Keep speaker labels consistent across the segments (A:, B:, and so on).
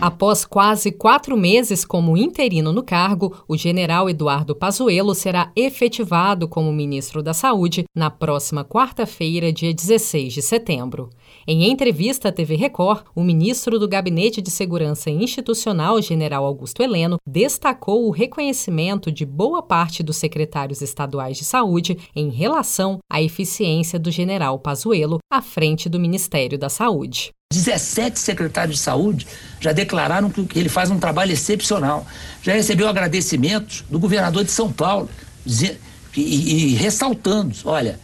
A: Após quase quatro meses como interino no cargo, o general Eduardo Pazuello será efetivado como ministro da Saúde na próxima quarta-feira, dia 16 de setembro. Em entrevista à TV Record, o ministro do Gabinete de Segurança Institucional, general Augusto Heleno, destacou o reconhecimento de boa parte dos secretários estaduais de saúde em relação à eficiência do general Pazuello à frente do Ministério da Saúde.
B: 17 secretários de saúde já declararam que ele faz um trabalho excepcional. Já recebeu agradecimentos do governador de São Paulo, e, e, ressaltando: olha,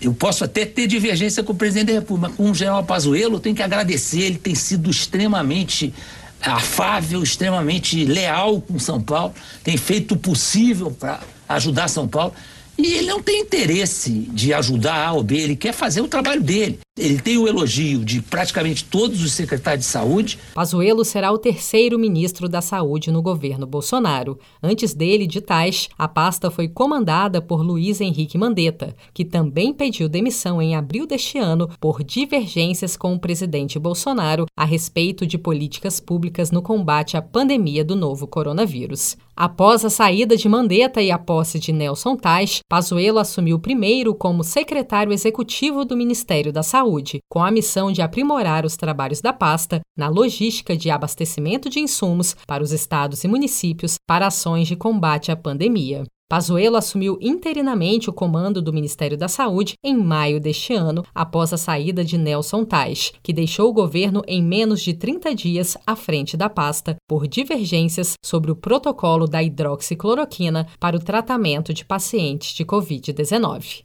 B: eu posso até ter divergência com o presidente da República, mas com o general Pazuello eu tenho que agradecer, ele tem sido extremamente afável, extremamente leal com São Paulo, tem feito o possível para ajudar São Paulo. E ele não tem interesse de ajudar A ou B, ele quer fazer o trabalho dele. Ele tem o elogio de praticamente todos os secretários de saúde.
A: Pazuello será o terceiro ministro da Saúde no governo Bolsonaro. Antes dele, de Tais, a pasta foi comandada por Luiz Henrique Mandetta, que também pediu demissão em abril deste ano por divergências com o presidente Bolsonaro a respeito de políticas públicas no combate à pandemia do novo coronavírus. Após a saída de Mandetta e a posse de Nelson Tais, Pazuello assumiu primeiro como secretário executivo do Ministério da Saúde Saúde, com a missão de aprimorar os trabalhos da pasta na logística de abastecimento de insumos para os estados e municípios para ações de combate à pandemia. Pazuello assumiu interinamente o comando do Ministério da Saúde em maio deste ano, após a saída de Nelson Tais, que deixou o governo em menos de 30 dias à frente da pasta por divergências sobre o protocolo da hidroxicloroquina para o tratamento de pacientes de Covid-19.